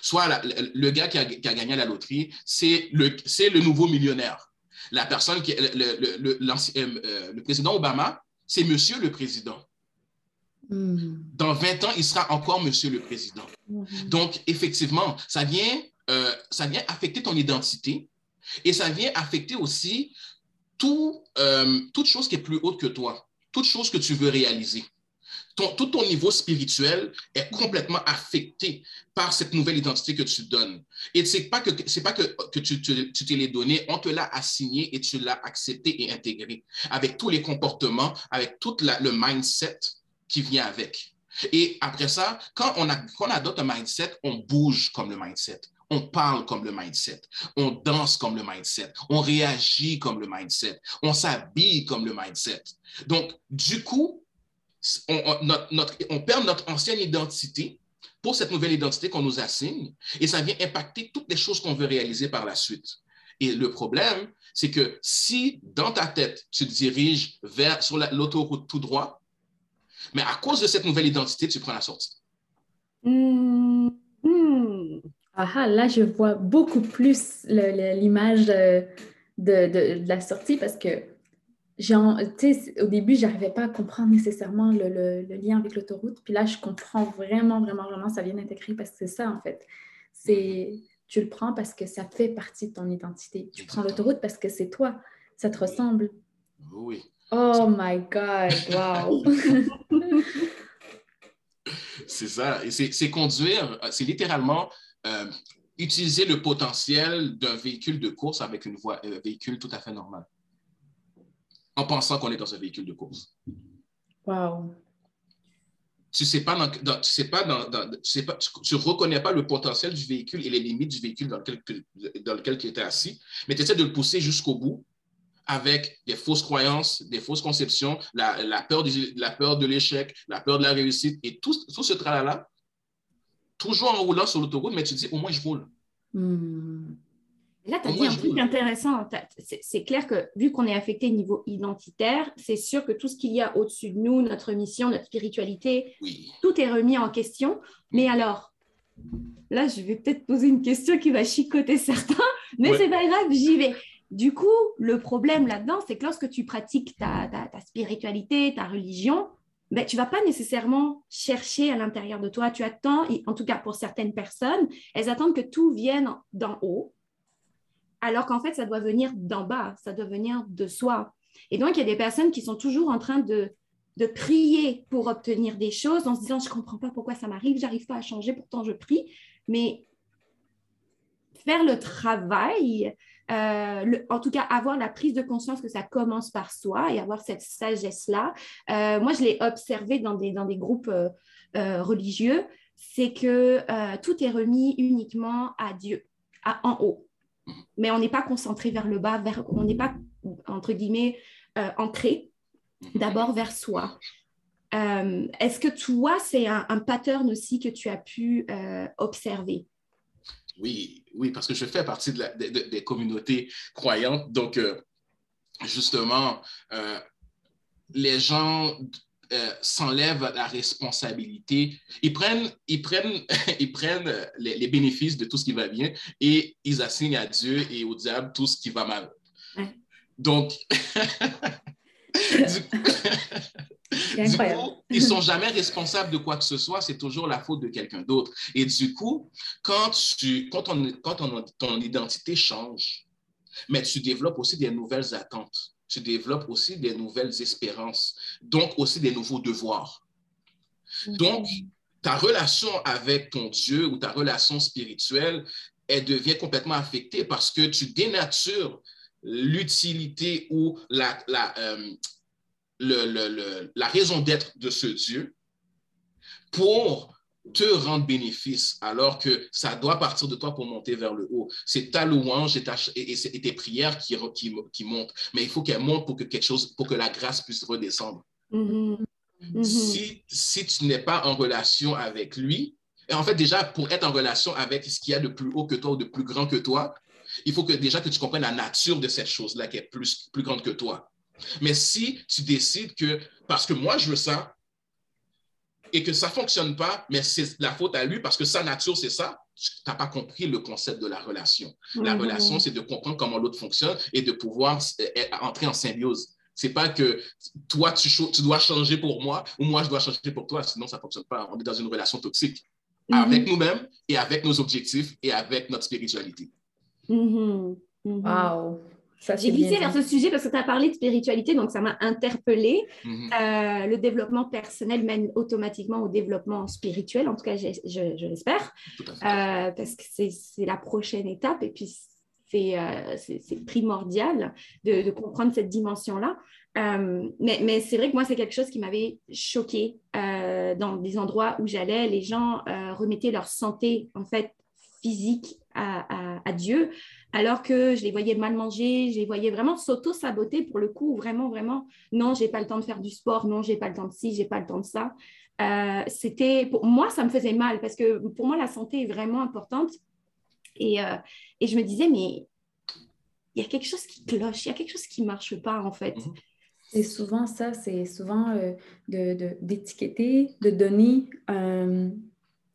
Soit le, gars qui a, qui a, gagné la loterie, c'est le, le nouveau millionnaire. La personne qui le, le, euh, euh, le président Obama, c'est monsieur le président. Hmm. Dans 20 ans, il sera encore monsieur le président. Hmm. Donc, effectivement, ça vient, euh, ça vient affecter ton identité et ça vient affecter aussi tout, toute chose qui est plus haute que toi, toute chose que tu veux réaliser tout ton niveau spirituel est complètement affecté par cette nouvelle identité que tu donnes. Et ce n'est pas que, pas que, que tu, te l'es donné, on te l'a assigné et tu l'as accepté et intégré avec tous les comportements, avec tout le mindset qui vient avec. Et après ça, quand on, a, quand on adopte un mindset, on bouge comme le mindset. On parle comme le mindset, on danse comme le mindset, on réagit comme le mindset, on s'habille comme le mindset. Donc, du coup, on, perd notre ancienne identité pour cette nouvelle identité qu'on nous assigne et ça vient impacter toutes les choses qu'on veut réaliser par la suite. Et le problème, c'est que si dans ta tête, tu te diriges vers, sur l'autoroute tout droit, mais à cause de cette nouvelle identité, tu prends la sortie. Hmm, hmm. Ah, là, je vois beaucoup plus l'image de, la sortie parce que au début, je n'arrivais pas à comprendre nécessairement le, lien avec l'autoroute. Puis là, je comprends vraiment, vraiment, vraiment, ça vient d'intégrer parce que c'est ça, en fait. C'est, tu le prends parce que ça fait partie de ton identité. Tu prends l'autoroute parce que c'est toi, ça te ressemble. Oui. Oh my God, wow! c'est ça. C'est conduire, c'est littéralement euh, utiliser le potentiel d'un véhicule de course avec une voie, un euh, véhicule tout à fait normal en pensant qu'on est dans un véhicule de course. Wow. Tu sais pas, dans, tu sais pas, dans, tu, sais pas tu, reconnais pas le potentiel du véhicule et les limites du véhicule dans lequel, dans lequel tu étais assis, mais tu essaies de le pousser jusqu'au bout avec des fausses croyances, des fausses conceptions, la, la peur, de, la peur de l'échec, la peur de la réussite et tout, tout ce tralala, toujours en roulant sur l'autoroute, mais tu dis au moins je roule. Hmm. Là, tu as dit un truc intéressant. C'est clair que vu qu'on est affecté au niveau identitaire, c'est sûr que tout ce qu'il y a au-dessus de nous, notre mission, notre spiritualité, tout est remis en question. Mais alors, là, je vais peut-être poser une question qui va chicoter certains, mais c'est pas grave, j'y vais. Du coup, le problème là-dedans, c'est que lorsque tu pratiques ta, spiritualité, ta religion, ben, tu vas pas nécessairement chercher à l'intérieur de toi. Tu attends, en tout cas pour certaines personnes, elles attendent que tout vienne d'en haut alors qu'en fait, ça doit venir d'en bas, ça doit venir de soi. Et donc, il y a des personnes qui sont toujours en train de, prier pour obtenir des choses en se disant, je ne comprends pas pourquoi ça m'arrive, j'arrive pas à changer, pourtant je prie. Mais faire le travail, euh, en tout cas avoir la prise de conscience que ça commence par soi et avoir cette sagesse-là. Euh, moi, je l'ai observé dans des, groupes euh, religieux, c'est que tout est remis uniquement à Dieu, en haut mais on n'est pas concentré vers le bas, vers, on n'est pas, entre guillemets, euh, ancré d'abord vers soi. Euh, est-ce que toi, c'est un, pattern aussi que tu as pu euh, observer? Oui, oui, parce que je fais partie de des communautés croyantes. Donc, justement, les gens euh, s'enlèvent la responsabilité. Ils prennent, ils prennent, ils prennent les, bénéfices de tout ce qui va bien et ils assignent à Dieu et au diable tout ce qui va mal. Donc, du coup, ils sont jamais responsables de quoi que ce soit, c'est toujours la faute de quelqu'un d'autre. Et du coup, quand, tu, quand, on, quand on, ton identité change, mais tu développes aussi des nouvelles attentes tu développes aussi des nouvelles espérances, donc aussi des nouveaux devoirs. Donc, ta relation avec ton Dieu ou ta relation spirituelle, elle devient complètement affectée parce que tu dénatures l'utilité ou la, la, euh, la raison d'être de ce Dieu pour te rendre bénéfice alors que ça doit partir de toi pour monter vers le haut. C'est ta louange et, tes prières qui, qui, montent, mais il faut qu'elles montent pour que quelque chose, pour que la grâce puisse redescendre. Mm-hmm. Mm-hmm. Si, si tu n'es pas en relation avec lui, et en fait déjà pour être en relation avec ce qu'il y a de plus haut que toi ou de plus grand que toi, il faut que déjà que tu comprennes la nature de cette chose-là qui est plus, plus grande que toi. Mais si tu décides que, parce que moi je veux ça, et que ça ne fonctionne pas, mais c'est la faute à lui parce que sa nature, c'est ça, tu n'as pas compris le concept de la relation. La mhm. relation, c'est de comprendre comment l'autre fonctionne et de pouvoir euh, entrer en symbiose. C'est pas que toi, tu, tu, dois changer pour moi ou moi, je dois changer pour toi, sinon ça ne fonctionne pas. On est dans une relation toxique mhm. avec nous-mêmes et avec nos objectifs et avec notre spiritualité. Mhm. Wow. J'ai glissé vers ce sujet parce que tu as parlé de spiritualité, donc ça m'a interpellée. Mhm. Euh, le développement personnel mène automatiquement au développement spirituel, en tout cas, je, je, l'espère, euh, parce que c'est la prochaine étape et puis c'est euh, primordial de, de, comprendre cette dimension-là. mais, mais c'est vrai que moi, c'est quelque chose qui m'avait choqué dans des endroits où j'allais. Les gens remettaient leur santé, en fait, physique à, à, Dieu, alors que je les voyais mal manger, je les voyais vraiment s'auto-saboter pour le coup, vraiment, vraiment, non, j'ai pas le temps de faire du sport, non, j'ai pas le temps de ci, j'ai pas le temps de ça. Euh, c'était, pour moi, ça me faisait mal parce que pour moi, la santé est vraiment importante. Et, euh, et je me disais, mais il y a quelque chose qui cloche, il y a quelque chose qui marche pas en fait. Mhm. C'est souvent ça, c'est souvent euh, d'étiqueter, de, de, donner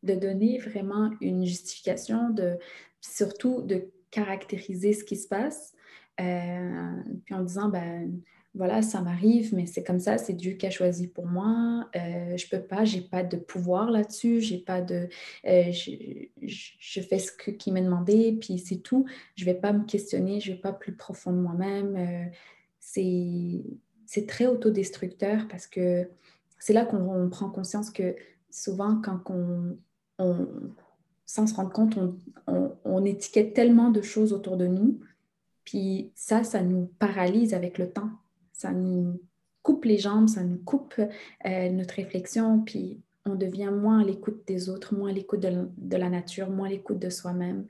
de donner vraiment une justification, de, surtout de caractériser ce qui se passe, euh, puis en disant, ben voilà, ça m'arrive, mais c'est comme ça, c'est Dieu qui a choisi pour moi. Euh, je peux pas, j'ai pas de pouvoir là-dessus, j'ai pas de, euh, je, fais ce que, qui m'est demandé, puis c'est tout. Je vais pas me questionner, je vais pas plus profond de moi-même. Euh, c'est, très autodestructeur parce que c'est là qu'on prend conscience que souvent quand on, sans se rendre compte, on, étiquette tellement de choses autour de nous. Puis ça, ça nous paralyse avec le temps. Ça nous coupe les jambes, ça nous coupe euh, notre réflexion, puis on devient moins à l'écoute des autres, moins à l'écoute de, la nature, moins à l'écoute de soi-même.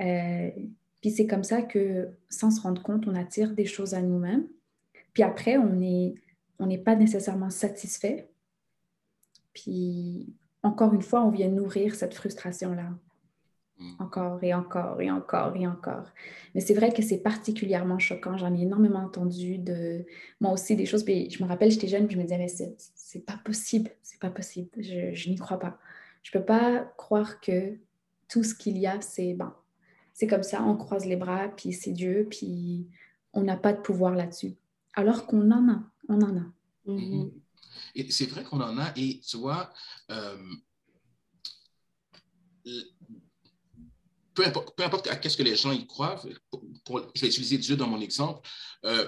Euh, puis c'est comme ça que, sans se rendre compte, on attire des choses à nous-mêmes. Puis après, on n'est on n'est pas nécessairement satisfait. Puis encore une fois, on vient nourrir cette frustration-là. Mm. Encore et encore et encore et encore. Mais c'est vrai que c'est particulièrement choquant. J'en ai énormément entendu de moi aussi des choses. Puis je me rappelle, j'étais jeune, puis je me disais, mais c'est pas possible, c'est pas possible. Je, je n'y crois pas. Je peux pas croire que tout ce qu'il y a, c'est bon. C'est comme ça, on croise les bras, puis c'est Dieu, puis on n'a pas de pouvoir là-dessus. Alors qu'on en a, on en a. Mm-hmm. Et c'est vrai qu'on en a, et tu vois, euh, peu importe, peu importe à qu'est-ce que les gens y croient, je vais utiliser Dieu dans mon exemple, euh,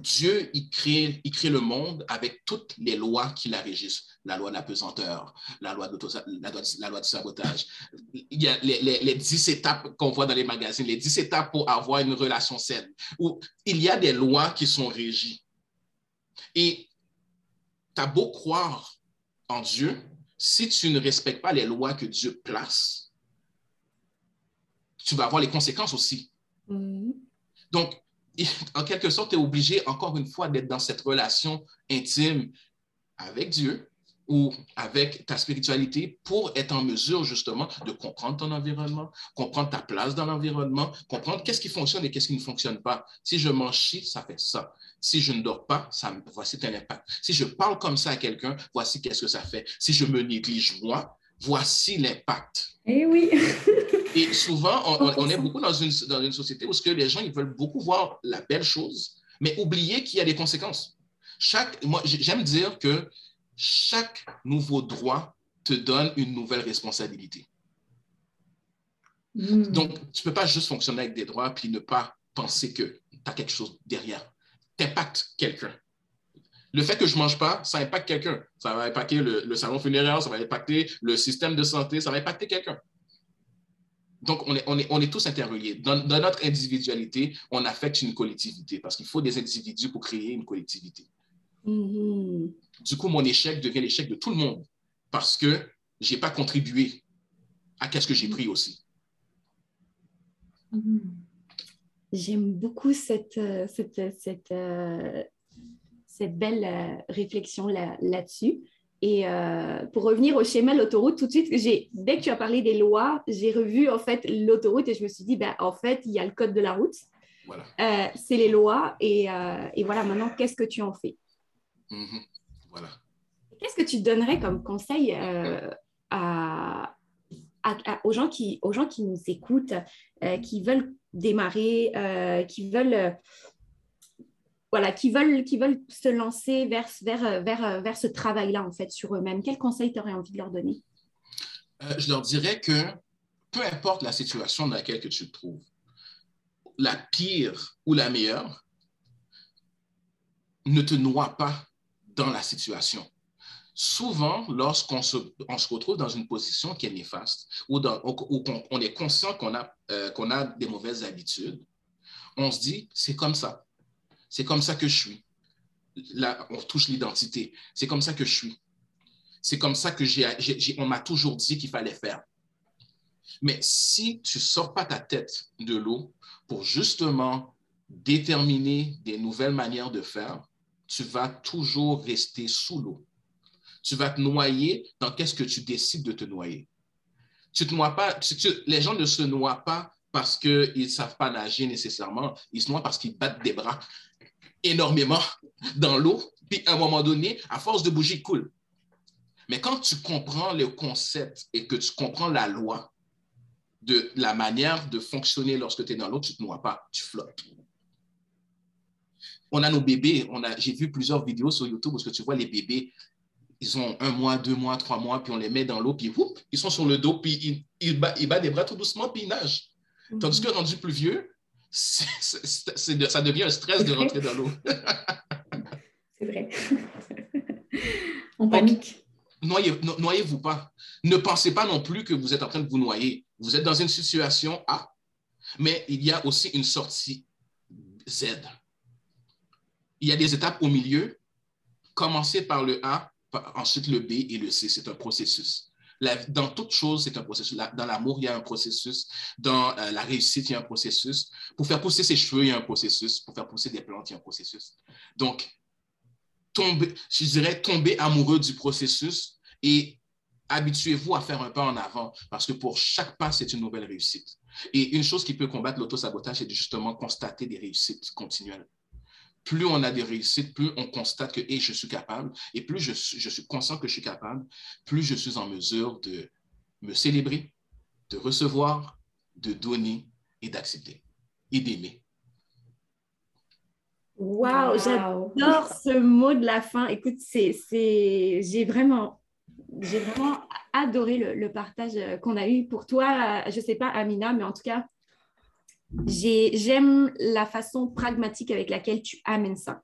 Dieu, il crée, il crée le monde avec toutes les lois qui la régissent. La loi de la pesanteur, la loi, la la loi du sabotage. Il y a les, les, les 10 étapes qu'on voit dans les magazines, les 10 étapes pour avoir une relation saine. Où il y a des lois qui sont régies. Et as beau croire en Dieu, si tu ne respectes pas les lois que Dieu place, tu vas avoir les conséquences aussi. Mm-hmm. Donc, en quelque sorte, tu es obligé, encore une fois, d'être dans cette relation intime avec Dieu ou avec ta spiritualité pour être en mesure justement de comprendre ton environnement, comprendre ta place dans l'environnement, comprendre qu'est-ce qui fonctionne et qu'est-ce qui ne fonctionne pas. Si je mange chi, ça fait ça. Si je ne dors pas, ça, voici un impact. Si je parle comme ça à quelqu'un, voici qu'est-ce que ça fait. Si je me néglige moi, voici l'impact. Eh oui. et souvent, on, est beaucoup dans une, dans une société où ce que les gens ils veulent beaucoup voir la belle chose, mais oublier qu'il y a des conséquences. Chaque, moi, j'aime dire que chaque nouveau droit te donne une nouvelle responsabilité. Hmm. Donc, tu ne peux pas juste fonctionner avec des droits puis ne pas penser que tu as quelque chose derrière. Tu impactes quelqu'un. Le fait que je ne mange pas, ça impacte quelqu'un. Ça va impacter le, salon funéraire, ça va impacter le système de santé, ça va impacter quelqu'un. Donc, on est, on est, on est tous interreliés. Dans, notre individualité, on affecte une collectivité parce qu'il faut des individus pour créer une collectivité. Mm-hmm. Du coup, mon échec devient l'échec de tout le monde parce que je n'ai pas contribué à ce que j'ai pris aussi. Mm-hmm. J'aime beaucoup cette, euh, cette, cette, euh, cette belle euh, réflexion là-dessus. et pour revenir au schéma de l'autoroute, tout de suite, dès que tu as parlé des lois, j'ai revu en fait l'autoroute et je me suis dit, ben, en fait, il y a le code de la route. Voilà. Euh, c'est les lois et, et, voilà, maintenant, qu'est-ce que tu en fais? Mhm. Voilà. Qu'est-ce que tu donnerais comme conseil à, aux, gens qui, aux gens qui nous écoutent, qui veulent démarrer, qui veulent voilà, qui veulent, qui veulent se lancer vers, vers, vers, vers ce travail-là, en fait, sur eux-mêmes, quel conseil tu aurais envie de leur donner? Euh, je leur dirais que peu importe la situation dans laquelle que tu te trouves, la pire ou la meilleure, ne te noie pas dans la situation. Souvent, lorsqu'on se, on se retrouve dans une position qui est néfaste ou, dans, on, est conscient qu'on a, euh, qu'on a des mauvaises habitudes, on se dit, c'est comme ça. C'est comme ça que je suis. Là, on touche l'identité. C'est comme ça que je suis. C'est comme ça que j'ai, on m'a toujours dit qu'il fallait faire. Mais si tu ne sors pas ta tête de l'eau pour justement déterminer des nouvelles manières de faire, tu vas toujours rester sous l'eau. Tu vas te noyer dans qu'est-ce que tu décides de te noyer. Tu noies pas, les gens ne se noient pas parce qu'ils ne savent pas nager nécessairement, ils se noient parce qu'ils battent des bras énormément dans l'eau, puis à un moment donné, à force de bouger, il coule. Mais quand tu comprends le concept et que tu comprends la loi de la manière de fonctionner lorsque tu es dans l'eau, tu ne te noies pas, tu flottes. On a nos bébés, on a, j'ai vu plusieurs vidéos sur YouTube où tu vois les bébés, ils ont un mois, deux mois, trois mois, puis on les met dans l'eau, puis ils sont sur le dos, puis ils, ils, battent, des bras tout doucement, puis ils nagent. Tandis que rendu plus vieux, ça devient un stress de rentrer dans l'eau. c'est vrai. On panique. Noyez, noyez-vous pas. Ne pensez pas non plus que vous êtes en train de vous noyer. Vous êtes dans une situation A, mais il y a aussi une sortie Z. Il y a des étapes au milieu. Commencez par le A, ensuite le B et le C. C'est un processus dans toute chose, c'est un processus. dans l'amour, il y a un processus. Dans euh, la réussite, il y a un processus. Pour faire pousser ses cheveux, il y a un processus. Pour faire pousser des plantes, il y a un processus. Donc, tomber, je dirais tomber amoureux du processus et habituez-vous à faire un pas en avant parce que pour chaque pas, c'est une nouvelle réussite. Et une chose qui peut combattre l'autosabotage, c'est justement constater des réussites continuelles plus on a des réussites, plus on constate que je suis capable, et plus je, suis conscient que je suis capable, plus je suis en mesure de me célébrer, de recevoir, de donner et d'accepter et d'aimer. Wow, j'adore ce mot de la fin. Écoute, c'est, j'ai vraiment, j'ai vraiment adoré le, le partage qu'on a eu pour toi. Je ne sais pas, Amina, mais en tout cas, J'aime la façon pragmatique avec laquelle tu amènes ça.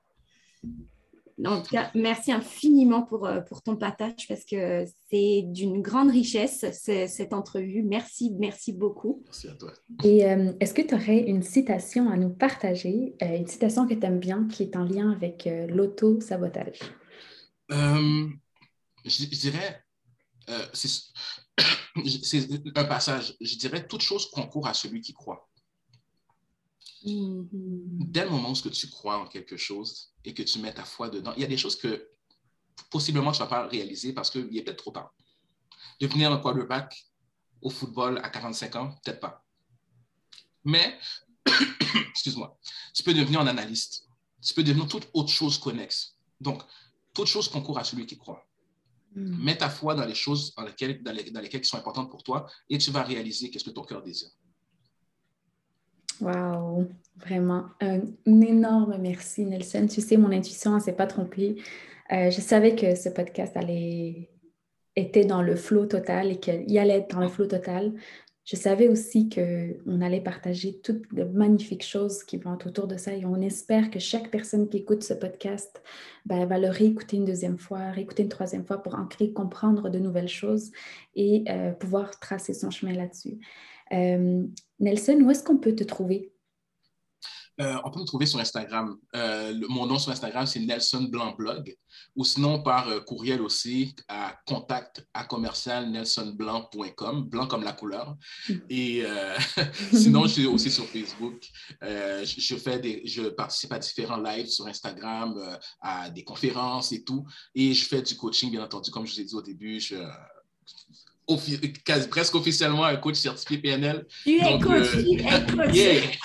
En tout cas, merci infiniment pour, euh, pour ton partage parce que c'est d'une grande richesse cette entrevue. Merci, merci beaucoup. Merci à toi. Et euh, est-ce que tu aurais une citation à nous partager, euh, une citation que tu aimes bien qui est en lien avec l'auto-sabotage? je, dirais, c'est un passage, je dirais toute chose concourt à celui qui croit. Mm-hmm. Dès le moment où tu crois en quelque chose et que tu mets ta foi dedans, il y a des choses que possiblement tu ne vas pas réaliser parce qu'il est peut-être trop tard. Devenir un quarterback au football à 45 ans, peut-être pas. Mais, excuse-moi, tu peux devenir un analyste. Tu peux devenir toute autre chose connexe. Donc, toute chose concourt à celui qui croit. Mm. Mets ta foi dans les choses dans lesquelles, dans, dans lesquelles qui sont importantes pour toi et tu vas réaliser qu'est-ce que ton cœur désire. Wow, vraiment un, énorme merci, Nelson. Tu sais, mon intuition ne s'est pas trompée. Euh, je savais que ce podcast allait était dans le flow total et qu'il allait être dans le flow total. Je savais aussi qu'on allait partager toutes les magnifiques choses qui vont autour de ça et on espère que chaque personne qui écoute ce podcast ben, va le réécouter une deuxième fois, réécouter une troisième fois pour ancrer, comprendre de nouvelles choses et euh, pouvoir tracer son chemin là-dessus. Euh, Nelson, où est-ce qu'on peut te trouver? Euh, on peut me trouver sur Instagram. Euh, mon nom sur Instagram, c'est Nelson Blanc Blog, ou sinon par courriel aussi à contact à commercial nelsonblanc.com, blanc comme la couleur. Mm. Et sinon, je suis aussi sur Facebook. je, fais des, je participe à différents lives sur Instagram, à des conférences et tout. Et je fais du coaching, bien entendu, comme je vous ai dit au début. Je, presque officiellement un coach certifié PNL. Tu es coach, euh, tu es coach.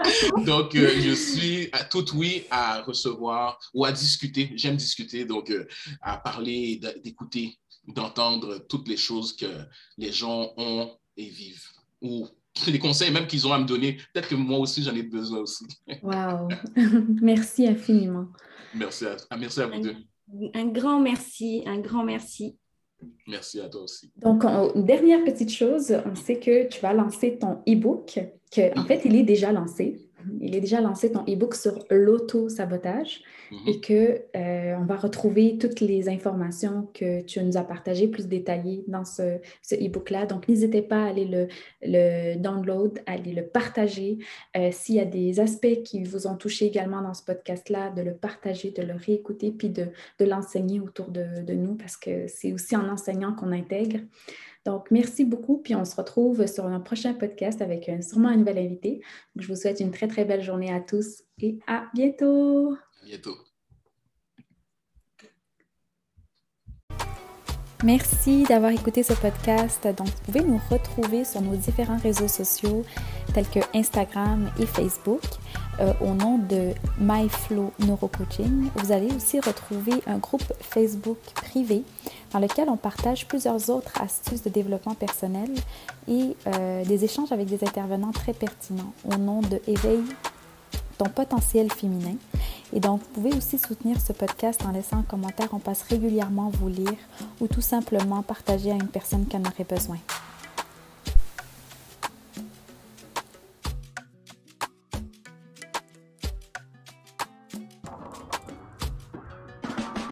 donc, euh, je suis à tout oui à recevoir ou à discuter. J'aime discuter, donc euh, à parler, d'écouter, d'entendre toutes les choses que les gens ont et vivent. Ou les conseils même qu'ils ont à me donner. Peut-être que moi aussi, j'en ai besoin aussi. wow! merci infiniment. Merci à, merci à vous deux. Un grand merci, un grand merci. Merci à toi aussi. Donc, une dernière petite chose, on sait que tu vas lancer ton e-book, que en fait, il est déjà lancé. Il est déjà lancé ton e-book sur l'auto-sabotage mhm. et que euh, on va retrouver toutes les informations que tu nous as partagées plus détaillées dans ce, ce e-book-là. Donc, n'hésitez pas à aller le, le download, à aller le partager. Euh, s'il y a des aspects qui vous ont touché également dans ce podcast-là, de le partager, de le réécouter, puis de, de l'enseigner autour de, de nous parce que c'est aussi en enseignant qu'on intègre. Donc, merci beaucoup. Puis on se retrouve sur un prochain podcast avec euh, sûrement un nouvel invité. je vous souhaite une très, très belle journée à tous et à bientôt. À bientôt. Merci d'avoir écouté ce podcast. Donc, vous pouvez nous retrouver sur nos différents réseaux sociaux tels que Instagram et Facebook euh, au nom de MyFlow Neurocoaching. Vous allez aussi retrouver un groupe Facebook privé dans lequel on partage plusieurs autres astuces de développement personnel et euh, des échanges avec des intervenants très pertinents au nom de Éveille ton potentiel féminin. Et donc, vous pouvez aussi soutenir ce podcast en laissant un commentaire. On passe régulièrement vous lire ou tout simplement partager à une personne qui en aurait besoin.